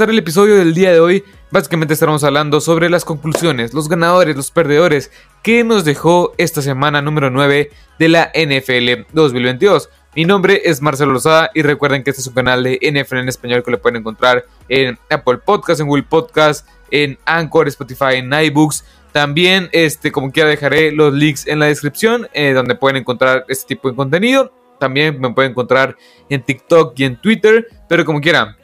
el episodio del día de hoy, básicamente estaremos hablando sobre las conclusiones, los ganadores, los perdedores, que nos dejó esta semana número 9 de la NFL 2022. Mi nombre es Marcelo Lozada y recuerden que este es un canal de NFL en español que lo pueden encontrar en Apple Podcast, en Google Podcast, en Anchor, Spotify, en iBooks. También, este, como quiera, dejaré los links en la descripción eh, donde pueden encontrar este tipo de contenido. También me pueden encontrar en TikTok y en Twitter, pero como quieran.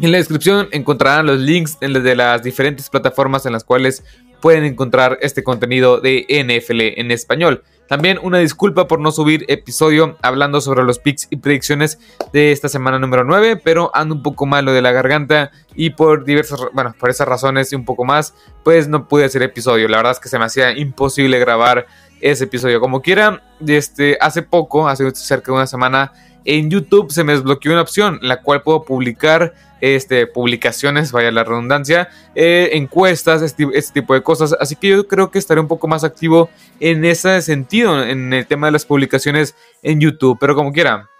En la descripción encontrarán los links de las diferentes plataformas en las cuales pueden encontrar este contenido de NFL en español. También una disculpa por no subir episodio hablando sobre los picks y predicciones de esta semana número 9, pero ando un poco malo de la garganta y por diversas, bueno, por esas razones y un poco más, pues no pude hacer episodio. La verdad es que se me hacía imposible grabar ese episodio. Como quiera, este, hace poco, hace cerca de una semana, en YouTube se me desbloqueó una opción, la cual puedo publicar este, publicaciones, vaya la redundancia, eh, encuestas, este, este, tipo de cosas. Así que yo creo que estaré un poco más activo en ese sentido, en el tema de las publicaciones en YouTube. Pero como quiera,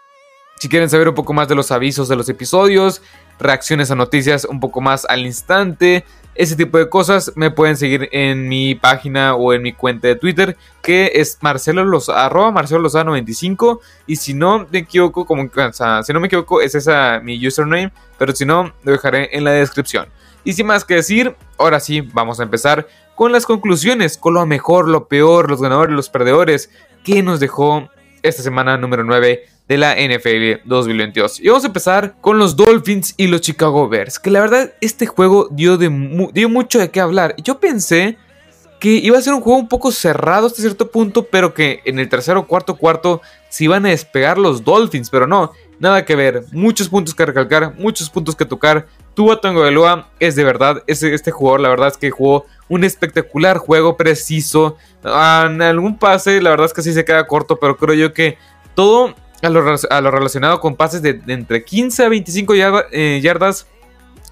si quieren saber un poco más de los avisos de los episodios, reacciones a noticias un poco más al instante, ese tipo de cosas, me pueden seguir en mi página o en mi cuenta de Twitter, que es Marcelo arroba Marcelo Lozano 95. Y si no me equivoco, como, si no me equivoco, es esa mi username, pero si no, lo dejaré en la descripción. Y sin más que decir, ahora sí, vamos a empezar con las conclusiones, con lo mejor, lo peor, los ganadores, los perdedores, que nos dejó esta semana número 9 de la NFL 2022. Y vamos a empezar con los Dolphins y los Chicago Bears, que la verdad este juego dio, de dio mucho de qué hablar. Yo pensé que iba a ser un juego un poco cerrado hasta cierto punto, pero que en el tercero, cuarto, cuarto se iban a despegar los Dolphins, pero no, nada que ver. Muchos puntos que recalcar, muchos puntos que tocar. Tua Tagovailoa es de verdad, este, este jugador la verdad es que jugó un espectacular juego preciso. En algún pase, la verdad es que sí se queda corto, pero creo yo que todo a lo, relacionado con pases de, entre 15 a 25 eh, yardas,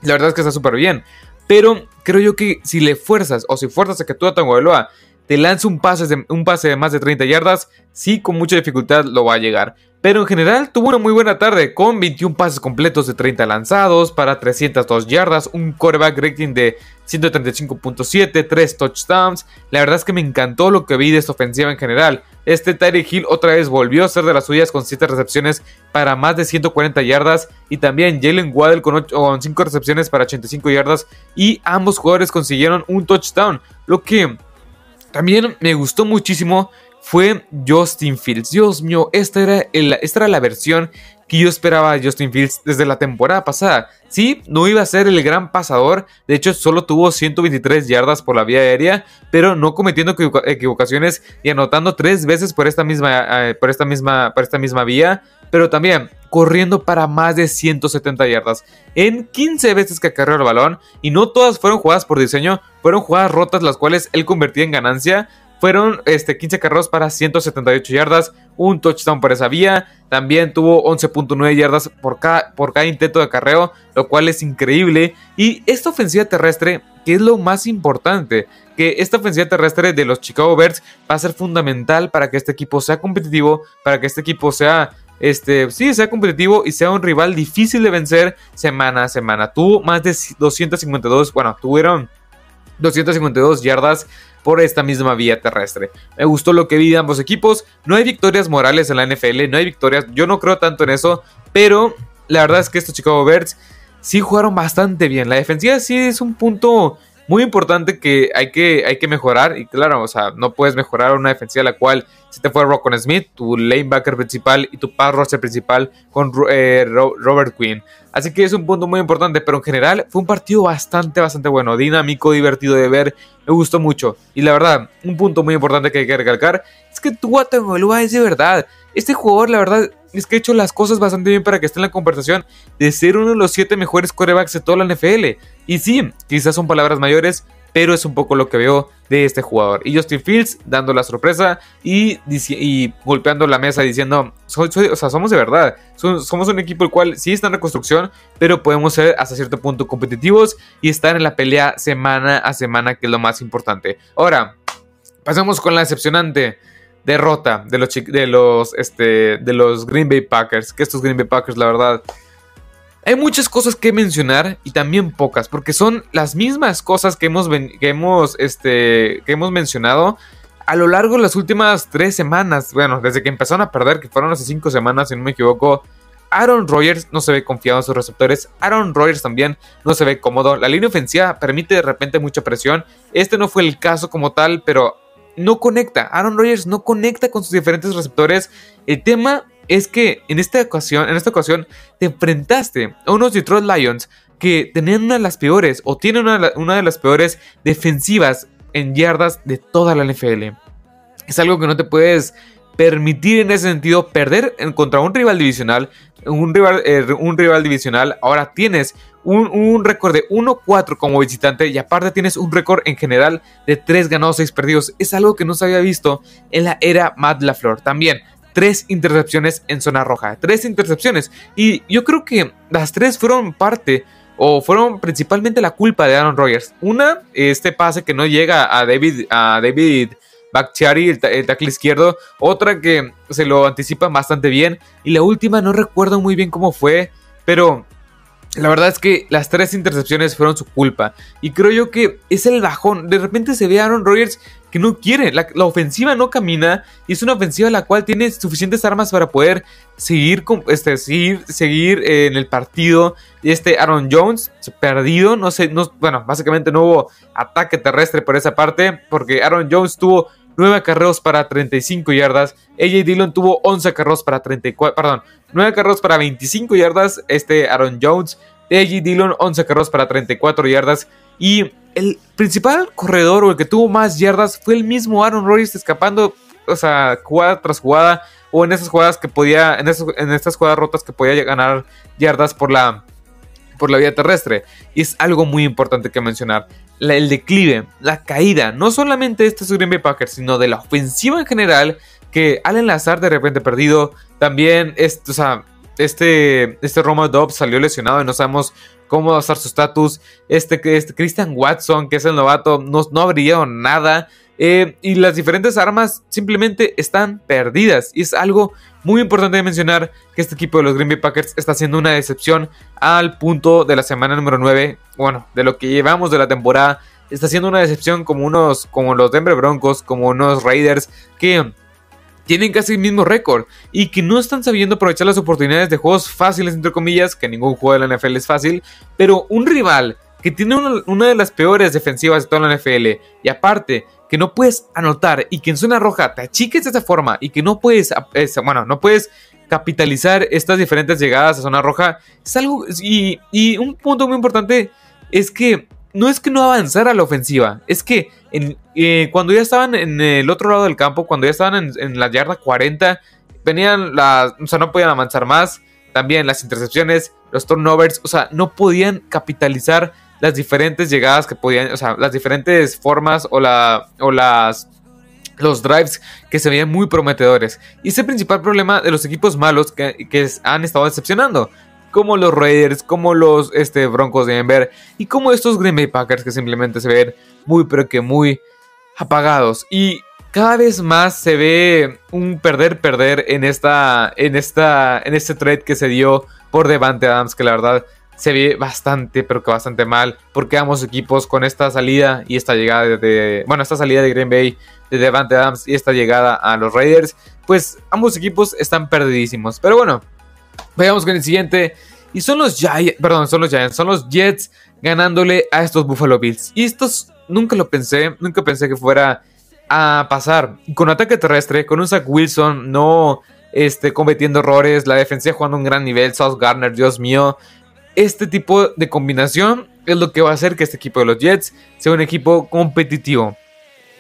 la verdad es que está súper bien. Pero creo yo que si le fuerzas o si fuerzas a que tú a Tagovailoa te lance un pase, de, un pase de más de 30 yardas, sí con mucha dificultad lo va a llegar. Pero en general tuvo una muy buena tarde con 21 pases completos de 30 lanzados para 302 yardas, un quarterback rating de 135.7, 3 touchdowns. La verdad es que me encantó lo que vi de esta ofensiva en general. Este Tyreek Hill otra vez volvió a ser de las suyas con 7 recepciones para más de 140 yardas y también Jalen Waddell con, con 5 recepciones para 85 yardas y ambos jugadores consiguieron un touchdown, lo que también me gustó muchísimo fue Justin Fields. Dios mío, esta era, esta era la versión que yo esperaba de Justin Fields desde la temporada pasada. Sí, no iba a ser el gran pasador, de hecho solo tuvo 123 yardas por la vía aérea, pero no cometiendo equivocaciones y anotando tres veces por esta misma, eh, por esta misma, por esta misma vía, pero también corriendo para más de 170 yardas en 15 veces que acarreó el balón y no todas fueron jugadas por diseño, fueron jugadas rotas las cuales él convertía en ganancia fueron este, 15 carros para 178 yardas, un touchdown por esa vía. También tuvo 11.9 yardas por cada, por cada intento de acarreo, lo cual es increíble. Y esta ofensiva terrestre, que es lo más importante, que esta ofensiva terrestre de los Chicago Bears va a ser fundamental para que este equipo sea competitivo, para que este equipo sea este, sí, sea competitivo y sea un rival difícil de vencer semana a semana. Tuvo más de 252, bueno, tuvieron 252 yardas por esta misma vía terrestre. Me gustó lo que vi de ambos equipos. No hay victorias morales en la NFL, no hay victorias. Yo no creo tanto en eso, pero la verdad es que estos Chicago Bears sí jugaron bastante bien. La defensiva sí es un punto muy importante que hay que, hay que mejorar. Y claro, o sea, no puedes mejorar una defensiva la cual se te fue Rockon Smith, tu lanebacker principal y tu pass principal con eh, Robert Quinn. Así que es un punto muy importante, pero en general fue un partido bastante, bastante bueno, dinámico, divertido de ver, me gustó mucho. Y la verdad, un punto muy importante que hay que recalcar es que Tua Tagovailoa es de verdad. Este jugador, la verdad, es que ha hecho las cosas bastante bien para que esté en la conversación de ser uno de los siete mejores quarterbacks de toda la NFL. Y sí, quizás son palabras mayores, pero es un poco lo que veo de este jugador. Y Justin Fields dando la sorpresa y, golpeando la mesa diciendo, o sea, somos de verdad, somos un equipo el cual sí está en reconstrucción, pero podemos ser hasta cierto punto competitivos y estar en la pelea semana a semana, que es lo más importante. Ahora, pasemos con la decepcionante derrota de los, de los, este, de los Green Bay Packers, que estos Green Bay Packers, la verdad Hay muchas cosas que mencionar y también pocas, porque son las mismas cosas que hemos, que hemos, este, que hemos mencionado a lo largo de las últimas tres semanas. Bueno, desde que empezaron a perder, que fueron hace cinco semanas, si no me equivoco. Aaron Rodgers no se ve confiado en sus receptores. Aaron Rodgers también no se ve cómodo. La línea ofensiva permite de repente mucha presión. Este no fue el caso como tal, pero no conecta. Aaron Rodgers no conecta con sus diferentes receptores. El tema es que en esta ocasión, en esta ocasión te enfrentaste a unos Detroit Lions que tenían una de las peores o tienen una, de las peores defensivas en yardas de toda la NFL. Es algo que no te puedes permitir en ese sentido perder contra un rival divisional. Un rival, eh, un rival divisional. Ahora tienes un, un récord de 1-4 como visitante y aparte tienes un récord en general de 3 ganados, 6 perdidos. Es algo que no se había visto en la era Matt LaFleur. También tres intercepciones en zona roja. Tres intercepciones. Y yo creo que las tres fueron parte o fueron principalmente la culpa de Aaron Rodgers. Una, este pase que no llega a David, a David Bakhtiari, el, tackle izquierdo. Otra que se lo anticipa bastante bien. Y la última no recuerdo muy bien cómo fue, pero la verdad es que las tres intercepciones fueron su culpa. Y creo yo que es el bajón. De repente se ve a Aaron Rodgers que no quiere. La, ofensiva no camina. Y es una ofensiva la cual tiene suficientes armas para poder seguir, este, seguir, seguir en el partido. Este Aaron Jones, perdido. No sé, no, bueno, básicamente no hubo ataque terrestre por esa parte. Porque Aaron Jones tuvo 9 acarreos para 35 yardas. AJ Dillon tuvo 11 acarreos para 34, perdón, 9 carros para 25 yardas. Este Aaron Jones. AJ Dillon 11 carros para 34 yardas. Y el principal corredor o el que tuvo más yardas fue el mismo Aaron Rodgers escapando, o sea, jugada tras jugada. O en esas jugadas que podía, en, en estas jugadas rotas que podía ganar yardas por la, por la vía terrestre. Y es algo muy importante que mencionar. El declive, la caída, no solamente de este Green Bay Packers, sino de la ofensiva en general, que al enlazar de repente perdido, también este, o sea, este, este Roma Dobbs salió lesionado y no sabemos cómo va a estar su estatus. Este, este Christian Watson, que es el novato, no, no ha brillado nada. Eh, y las diferentes armas simplemente están perdidas. Y es algo muy importante de mencionar que este equipo de los Green Bay Packers está haciendo una decepción al punto de la semana número 9. Bueno, de lo que llevamos de la temporada. Está haciendo una decepción como unos, como los Denver Broncos, como unos Raiders, que tienen casi el mismo récord y que no están sabiendo aprovechar las oportunidades de juegos fáciles, entre comillas, que ningún juego de la NFL es fácil, pero un rival que tiene una, de las peores defensivas de toda la NFL y aparte que no puedes anotar y que en zona roja te achiques de esa forma y que no puedes, bueno, no puedes capitalizar estas diferentes llegadas a zona roja, es algo, y, y un punto muy importante es que no es que no avanzara la ofensiva, es que eh, cuando ya estaban en el otro lado del campo, cuando ya estaban en, la yarda 40, venían las, o sea, no podían avanzar más, también las intercepciones, los turnovers, o sea, no podían capitalizar las diferentes llegadas que podían, o sea, las diferentes formas o, la, o las los drives que se veían muy prometedores. Y es el principal problema de los equipos malos que, que han estado decepcionando como los Raiders, como los este, Broncos de Denver y como estos Green Bay Packers que simplemente se ven muy pero que muy apagados y cada vez más se ve un perder perder en esta en esta en este trade que se dio por Devante Adams que la verdad se ve bastante pero que bastante mal porque ambos equipos con esta salida y esta llegada de bueno esta salida de Green Bay de Devante Adams y esta llegada a los Raiders pues ambos equipos están perdidísimos pero bueno Vayamos con el siguiente. Y son los Giants, perdón, son los Giants, son los Jets ganándole a estos Buffalo Bills. Y estos nunca lo pensé, nunca pensé que fuera a pasar. Con ataque terrestre, con un Zach Wilson no este, cometiendo errores, la defensa jugando un gran nivel, South Garner, Dios mío. Este tipo de combinación es lo que va a hacer que este equipo de los Jets sea un equipo competitivo.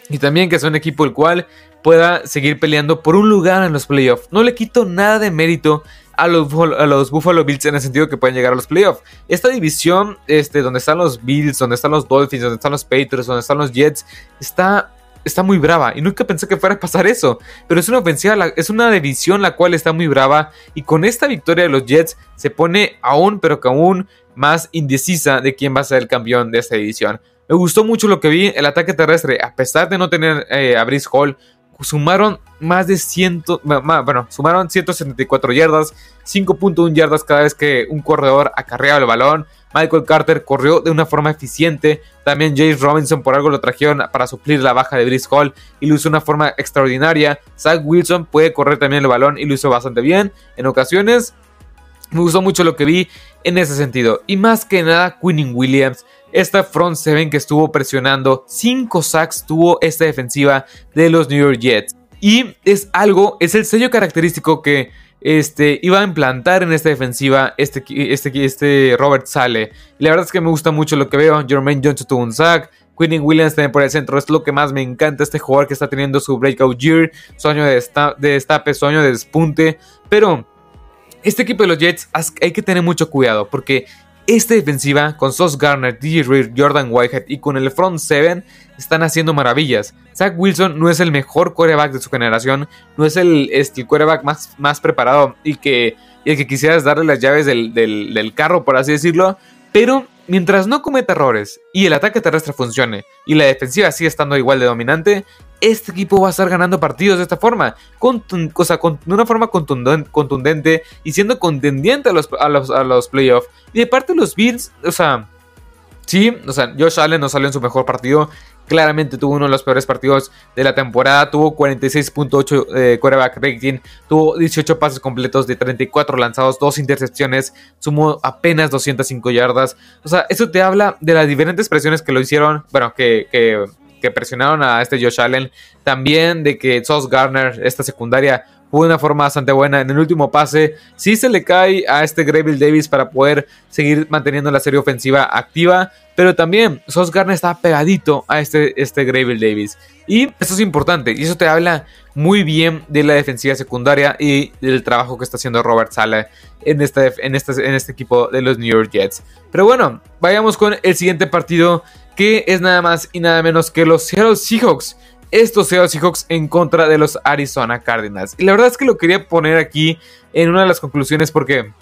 Y también que sea un equipo el cual pueda seguir peleando por un lugar en los playoffs. No le quito nada de mérito a los, a los, Buffalo Bills en el sentido que pueden llegar a los playoffs. Esta división, este, donde están los Bills, donde están los Dolphins, donde están los Patriots, donde están los Jets, está, está muy brava. Y nunca pensé que fuera a pasar eso. Pero es una ofensiva, es una división la cual está muy brava. Y con esta victoria de los Jets se pone aún, pero que aún más indecisa de quién va a ser el campeón de esta división. Me gustó mucho lo que vi, el ataque terrestre, a pesar de no tener eh, a Brice Hall, sumaron más de 100, bueno, sumaron 174 yardas, 5.1 yardas cada vez que un corredor acarreaba el balón. Michael Carter corrió de una forma eficiente. También James Robinson por algo lo trajeron para suplir la baja de Brice Hall y lo hizo de una forma extraordinaria. Zach Wilson puede correr también el balón y lo hizo bastante bien. En ocasiones me gustó mucho lo que vi en ese sentido. Y más que nada, Quinning Williams, esta front seven que estuvo presionando, 5 sacks tuvo esta defensiva de los New York Jets. Y es algo, es el sello característico que este, iba a implantar en esta defensiva este, este, este Robert Sale. Y la verdad es que me gusta mucho lo que veo. Jermaine Johnson tuvo un sack. Quinning Williams también por el centro. Es lo que más me encanta. Este jugador que está teniendo su breakout year. Sueño de, de destape, de despunte. Pero este equipo de los Jets hay que tener mucho cuidado porque esta defensiva con Sos Garner, DJ Reed, Jordan Whitehead y con el front 7 están haciendo maravillas. Zach Wilson no es el mejor quarterback de su generación, no es el, este, quarterback más, más preparado y que, el que quisieras darle las llaves del, del carro, por así decirlo, pero mientras no cometa errores y el ataque terrestre funcione y la defensiva sigue estando igual de dominante, este equipo va a estar ganando partidos de esta forma, con, o sea, de una forma contundente y siendo contendiente a los playoffs. Y de parte de los Bills, o sea, sí, o sea, Josh Allen no salió en su mejor partido. Claramente tuvo uno de los peores partidos de la temporada. Tuvo 46.8 eh, quarterback rating. Tuvo 18 pases completos de 34 lanzados, 2 intercepciones. Sumó apenas 205 yardas. O sea, eso te habla de las diferentes presiones que lo hicieron. Bueno, que, que que presionaron a este Josh Allen. También de que Sauce Garner, esta secundaria, una forma bastante buena. En el último pase, sí se le cae a este Gravel Davis para poder seguir manteniendo la serie ofensiva activa. Pero también Sauce Garner está pegadito a este, este Gravel Davis. Y eso es importante. Y eso te habla muy bien de la defensiva secundaria y del trabajo que está haciendo Robert Sala en este, en en este equipo de los New York Jets. Pero bueno, vayamos con el siguiente partido que es nada más y nada menos que los Seattle Seahawks. Estos Seattle Seahawks en contra de los Arizona Cardinals. Y la verdad es que lo quería poner aquí en una de las conclusiones porque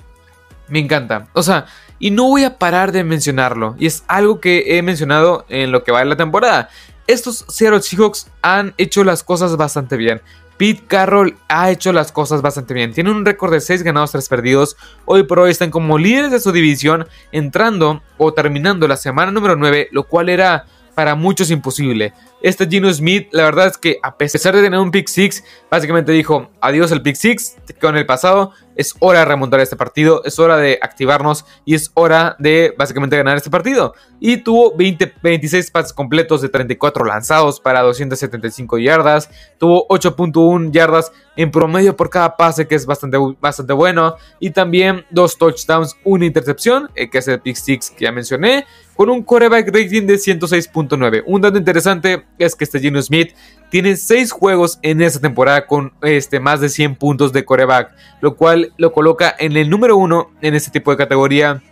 me encanta. O sea, y no voy a parar de mencionarlo. Y es algo que he mencionado en lo que va de la temporada. Estos Seattle Seahawks han hecho las cosas bastante bien. Pete Carroll ha hecho las cosas bastante bien. Tiene un récord de 6 ganados, 3 perdidos. Hoy por hoy están como líderes de su división, entrando o terminando la semana número 9, lo cual era para muchos imposible. Este Gino Smith, la verdad es que a pesar de tener un pick 6, básicamente dijo adiós al pick 6 con el pasado. Es hora de remontar este partido, es hora de activarnos y es hora de básicamente ganar este partido. Y tuvo 20, 26 pases completos de 34 lanzados para 275 yardas. Tuvo 8.1 yardas en promedio por cada pase, que es bastante, bastante bueno. Y también dos touchdowns, una intercepción, eh, que es el pick 6 que ya mencioné con un coreback rating de 106.9. Un dato interesante es que este Geno Smith tiene 6 juegos en esta temporada con este, más de 100 puntos de coreback, lo cual lo coloca en el número 1 en este tipo de categoría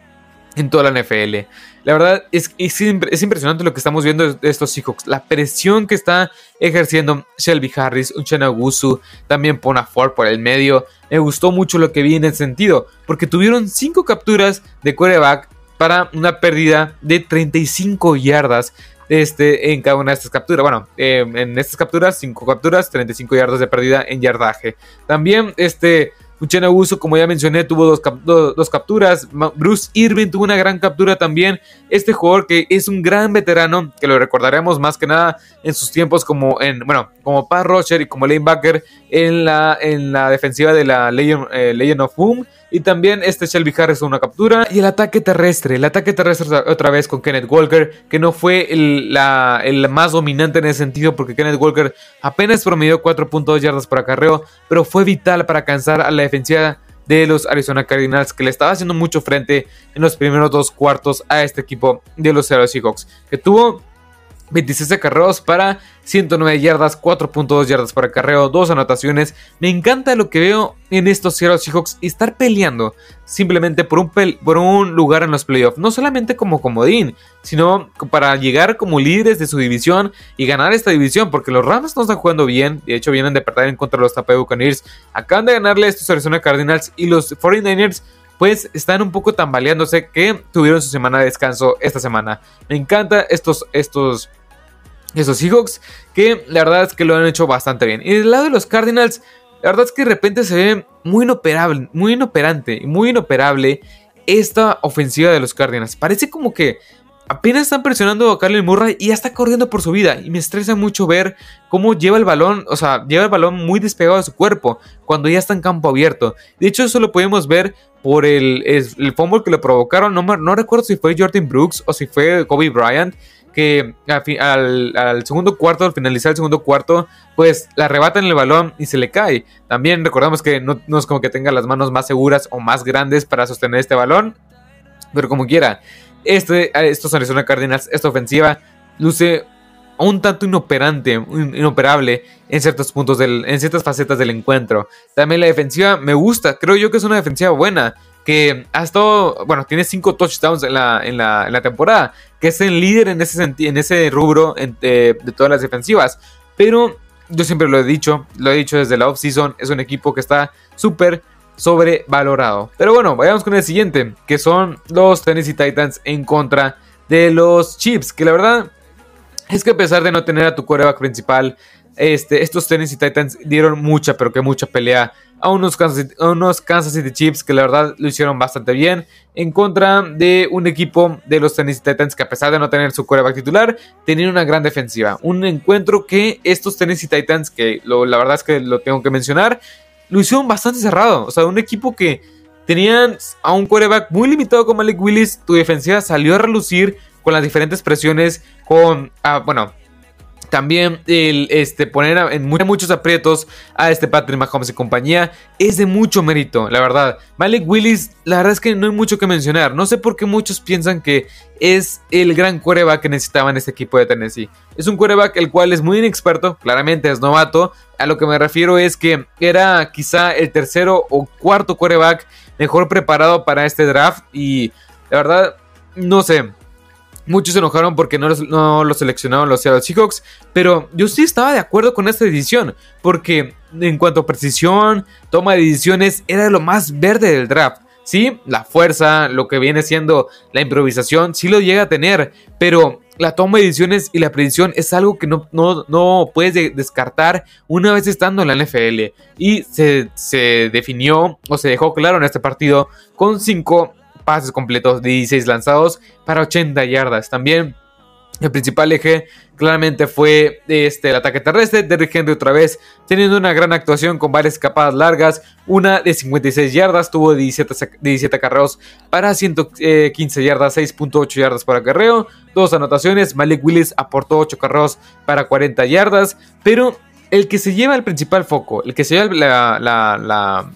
en toda la NFL. La verdad es, es, es, impresionante lo que estamos viendo de estos Seahawks. La presión que está ejerciendo Shelby Harris, Uchenna Gusu, también Pona Ford por el medio. Me gustó mucho lo que vi en ese sentido, porque tuvieron 5 capturas de quarterback para una pérdida de 35 yardas este, en cada una de estas capturas. Bueno, eh, en estas capturas, 5 capturas, 35 yardas de pérdida en yardaje. También este Uchena Uso, como ya mencioné, tuvo dos, capturas. Bruce Irving tuvo una gran captura también. Este jugador que es un gran veterano, que lo recordaremos más que nada en sus tiempos como en, bueno, como Pat Roger y como linebacker en la, en la defensiva de la Legend, eh, of Boom. Y también este Shelby Harris una captura. Y el ataque terrestre. El ataque terrestre otra vez con Kenneth Walker. Que no fue el, la, el más dominante en ese sentido. Porque Kenneth Walker apenas promedió 4.2 yardas por acarreo. Pero fue vital para alcanzar a la defensiva de los Arizona Cardinals. Que le estaba haciendo mucho frente en los primeros dos cuartos a este equipo de los Seattle Seahawks. Que tuvo 26 acarreos para 109 yardas, 4.2 yardas para acarreo, 2 anotaciones. Me encanta lo que veo en estos Seattle Seahawks estar peleando simplemente por un, por un lugar en los playoffs. No solamente como comodín, sino para llegar como líderes de su división y ganar esta división. Porque los Rams no están jugando bien. De hecho, vienen de perder en contra de los Tampa Buccaneers. Acaban de ganarle a estos Arizona Cardinals y los 49ers pues están un poco tambaleándose que tuvieron su semana de descanso esta semana. Me encanta estos, estos esos Seahawks, que la verdad es que lo han hecho bastante bien. Y del lado de los Cardinals, la verdad es que de repente se ve muy inoperable, muy inoperante muy inoperable esta ofensiva de los Cardinals. Parece como que apenas están presionando a Carly Murray y ya está corriendo por su vida. Y me estresa mucho ver cómo lleva el balón, o sea, lleva el balón muy despegado de su cuerpo cuando ya está en campo abierto. De hecho, eso lo podemos ver por el, el fumble que le provocaron. No, no recuerdo si fue Jordan Brooks o si fue Kobe Bryant que al, segundo cuarto, al finalizar el segundo cuarto, pues le arrebatan el balón y se le cae. También recordamos que no, es como que tenga las manos más seguras o más grandes para sostener este balón, pero como quiera, este, estos Arizona Cardinals, esta ofensiva, luce un tanto inoperante, inoperable en ciertos puntos, del, en ciertas facetas del encuentro. También la defensiva me gusta, creo yo que es una defensiva buena que ha estado, bueno, tiene cinco touchdowns en la, en la, temporada, que es el líder en ese, en ese rubro de, todas las defensivas. Pero yo siempre lo he dicho, lo he dicho desde la offseason, es un equipo que está súper sobrevalorado. Pero bueno, vayamos con el siguiente, que son los Tennessee Titans en contra de los Chiefs, que la verdad es que a pesar de no tener a tu quarterback principal, este, estos Tennessee Titans dieron mucha, pero que mucha pelea a unos, Kansas, unos Kansas City Chiefs que la verdad lo hicieron bastante bien en contra de un equipo de los Tennessee Titans que a pesar de no tener su quarterback titular, tenían una gran defensiva. Un encuentro que estos Tennessee Titans, que la verdad es que lo tengo que mencionar, lo hicieron bastante cerrado. O sea, un equipo que tenían a un quarterback muy limitado como Malik Willis, tu defensiva salió a relucir con las diferentes presiones, con, ah, bueno, también el este, poner en muchos aprietos a este Patrick Mahomes y compañía es de mucho mérito, la verdad. Malik Willis, la verdad es que no hay mucho que mencionar. No sé por qué muchos piensan que es el gran quarterback que necesitaban este equipo de Tennessee. Es un quarterback el cual es muy inexperto, claramente es novato. A lo que me refiero es que era quizá el tercero o cuarto quarterback mejor preparado para este draft y la verdad, no sé. Muchos se enojaron porque no, lo seleccionaron los Seattle Seahawks, pero yo sí estaba de acuerdo con esta decisión, porque en cuanto a precisión, toma de decisiones, era lo más verde del draft. Sí, la fuerza, lo que viene siendo la improvisación, sí lo llega a tener, pero la toma de decisiones y la precisión es algo que no, no, puedes descartar una vez estando en la NFL. Y se, se definió o se dejó claro en este partido con cinco pases completos de 16 lanzados para 80 yardas. También el principal eje claramente fue este, el ataque terrestre. Derrick Henry otra vez teniendo una gran actuación con varias escapadas largas. Una de 56 yardas, tuvo 17, 17 acarreos para 115 yardas, 6.8 yardas por acarreo. Dos anotaciones. Malik Willis aportó 8 carreos para 40 yardas. Pero el que se lleva el principal foco, el que se lleva la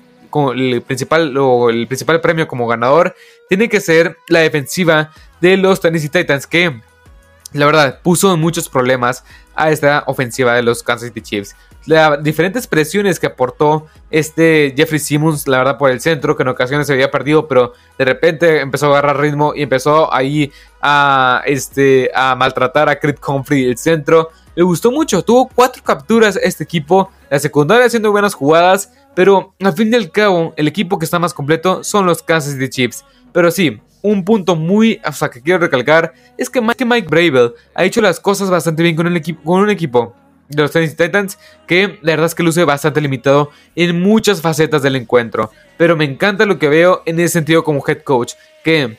el principal, o el principal premio como ganador tiene que ser la defensiva de los Tennessee Titans, que la verdad puso muchos problemas a esta ofensiva de los Kansas City Chiefs. Las diferentes presiones que aportó este Jeffrey Simmons, la verdad, por el centro, que en ocasiones se había perdido, pero de repente empezó a agarrar ritmo y empezó ahí a, este, a maltratar a Creed Humphrey el centro. Me gustó mucho, tuvo cuatro capturas este equipo, la secundaria haciendo buenas jugadas pero al fin y al cabo, el equipo que está más completo son los Kansas City Chiefs. Pero sí, un punto muy, sea, que quiero recalcar es que Mike, Mike Bravel ha hecho las cosas bastante bien con, el equipo, con un equipo de los Tennessee Titans que la verdad es que luce bastante limitado en muchas facetas del encuentro. Pero me encanta lo que veo en ese sentido como head coach, que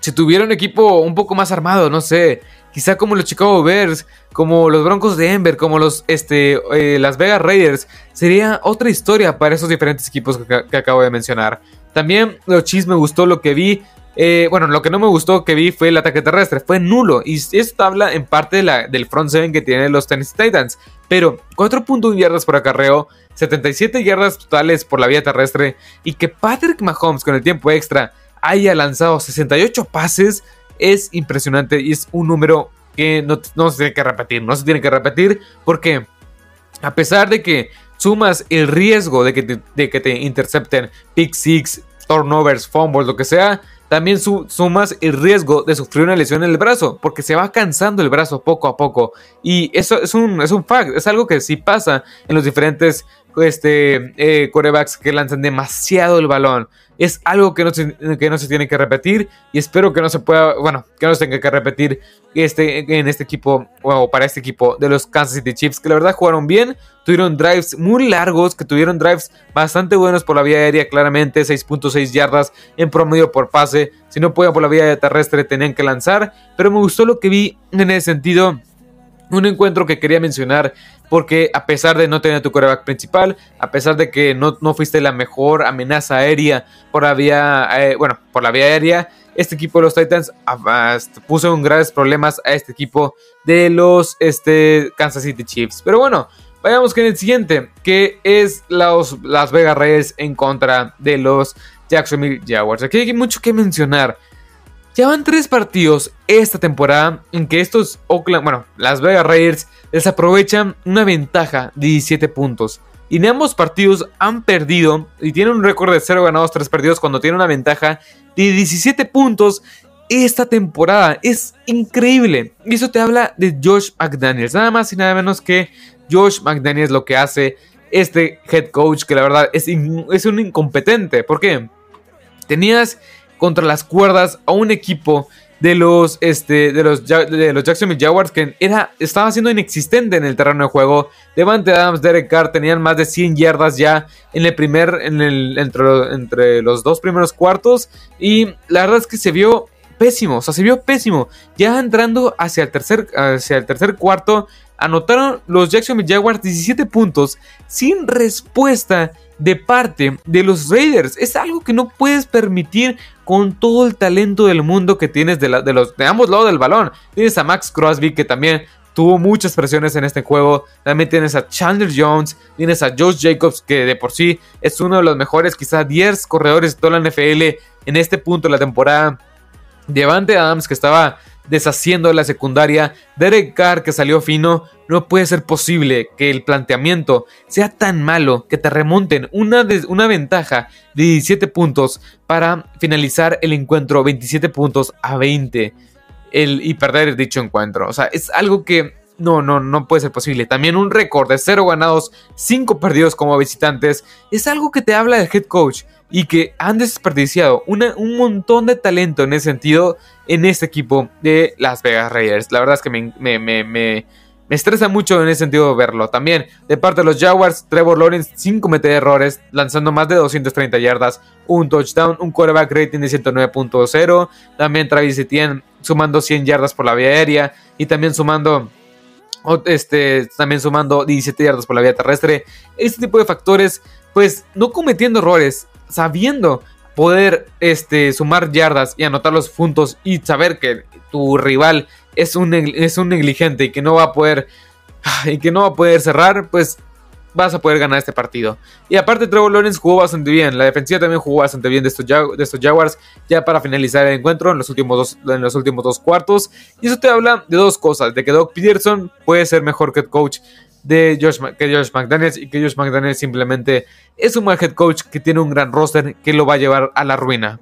si tuviera un equipo un poco más armado, no sé, quizá como los Chicago Bears, como los Broncos de Denver, como los este, eh, Las Vegas Raiders, sería otra historia para esos diferentes equipos que, acabo de mencionar. También los Chiefs me gustó lo que vi. Eh, bueno, lo que no me gustó que vi fue el ataque terrestre, fue nulo. Y esto habla en parte de la, del front seven que tienen los Tennessee Titans. Pero 4.1 yardas por acarreo, 77 yardas totales por la vía terrestre. Y que Patrick Mahomes con el tiempo extra haya lanzado 68 pases es impresionante y es un número que no, se tiene que repetir, no se tiene que repetir porque a pesar de que sumas el riesgo de que te, de que te intercepten pick six, turnovers, fumbles, lo que sea, también sumas el riesgo de sufrir una lesión en el brazo, porque se va cansando el brazo poco a poco. Y eso es un, es un fact, es algo que sí pasa en los diferentes este, eh, corebacks que lanzan demasiado el balón. Es algo que no, se, que no se tiene que repetir y espero que no se pueda, bueno, que no se tenga que repetir este, en este equipo o para este equipo de los Kansas City Chiefs, que la verdad jugaron bien, tuvieron drives muy largos, que tuvieron drives bastante buenos por la vía aérea, claramente 6.6 yardas en promedio por pase, si no pueden por la vía terrestre tenían que lanzar, pero me gustó lo que vi en ese sentido un encuentro que quería mencionar porque a pesar de no tener tu coreback principal, a pesar de que no, fuiste la mejor amenaza aérea por la vía, eh, bueno, por la vía aérea, este equipo de los Titans puso en graves problemas a este equipo de los este, Kansas City Chiefs. Pero bueno, vayamos con el siguiente, que es los Las Vegas Raiders en contra de los Jacksonville Jaguars. Aquí hay mucho que mencionar. Llevan tres partidos esta temporada en que estos Oakland, bueno, Las Vegas Raiders desaprovechan una ventaja de 17 puntos. Y en ambos partidos han perdido y tienen un récord de 0 ganados, 3 perdidos cuando tienen una ventaja de 17 puntos esta temporada. Es increíble. Y eso te habla de Josh McDaniels. Nada más y nada menos que Josh McDaniels lo que hace este head coach que la verdad es, es un incompetente. ¿Por qué? Tenías contra las cuerdas a un equipo de los, este, de los, de los Jacksonville Jaguars que era, estaba siendo inexistente en el terreno de juego. Devante Adams, Derek Carr tenían más de 100 yardas ya en el primer, en el, entre, entre los dos primeros cuartos. Y la verdad es que se vio pésimo, o sea, se vio pésimo. Ya entrando hacia el tercer, hacia el tercer cuarto, anotaron los Jacksonville Jaguars 17 puntos sin respuesta de parte de los Raiders. Es algo que no puedes permitir con todo el talento del mundo que tienes de, los, de ambos lados del balón. Tienes a Max Crosby que también tuvo muchas presiones en este juego. También tienes a Chandler Jones, tienes a Josh Jacobs que de por sí es uno de los mejores, quizá 10 corredores de toda la NFL en este punto de la temporada. Devante Adams que estaba deshaciendo la secundaria, Derek Carr que salió fino, no puede ser posible que el planteamiento sea tan malo que te remonten una, una ventaja de 17 puntos para finalizar el encuentro 27 puntos a 20 el, y perder dicho encuentro. O sea, es algo que no, no, no puede ser posible. También un récord de 0 ganados, 5 perdidos como visitantes, es algo que te habla del head coach y que han desperdiciado un montón de talento en ese sentido en este equipo de Las Vegas Raiders. La verdad es que me, me, me, me, estresa mucho en ese sentido verlo. También de parte de los Jaguars, Trevor Lawrence sin cometer errores, lanzando más de 230 yardas, un touchdown, un quarterback rating de 109.0. También Travis Etienne sumando 100 yardas por la vía aérea y también sumando este, también sumando 17 yardas por la vía terrestre. Este tipo de factores, pues no cometiendo errores, sabiendo poder este, sumar yardas y anotar los puntos y saber que tu rival es un, es un negligente y que no va a poder y que no va a poder cerrar, pues vas a poder ganar este partido. Y aparte Trevor Lawrence jugó bastante bien, la defensiva también jugó bastante bien de estos, de estos Jaguars ya para finalizar el encuentro en los, últimos dos, en los últimos dos cuartos. Y eso te habla de dos cosas, de que Doug Peterson puede ser mejor que coach de Josh, que Josh McDaniels y que Josh McDaniels simplemente es un mal head coach que tiene un gran roster que lo va a llevar a la ruina.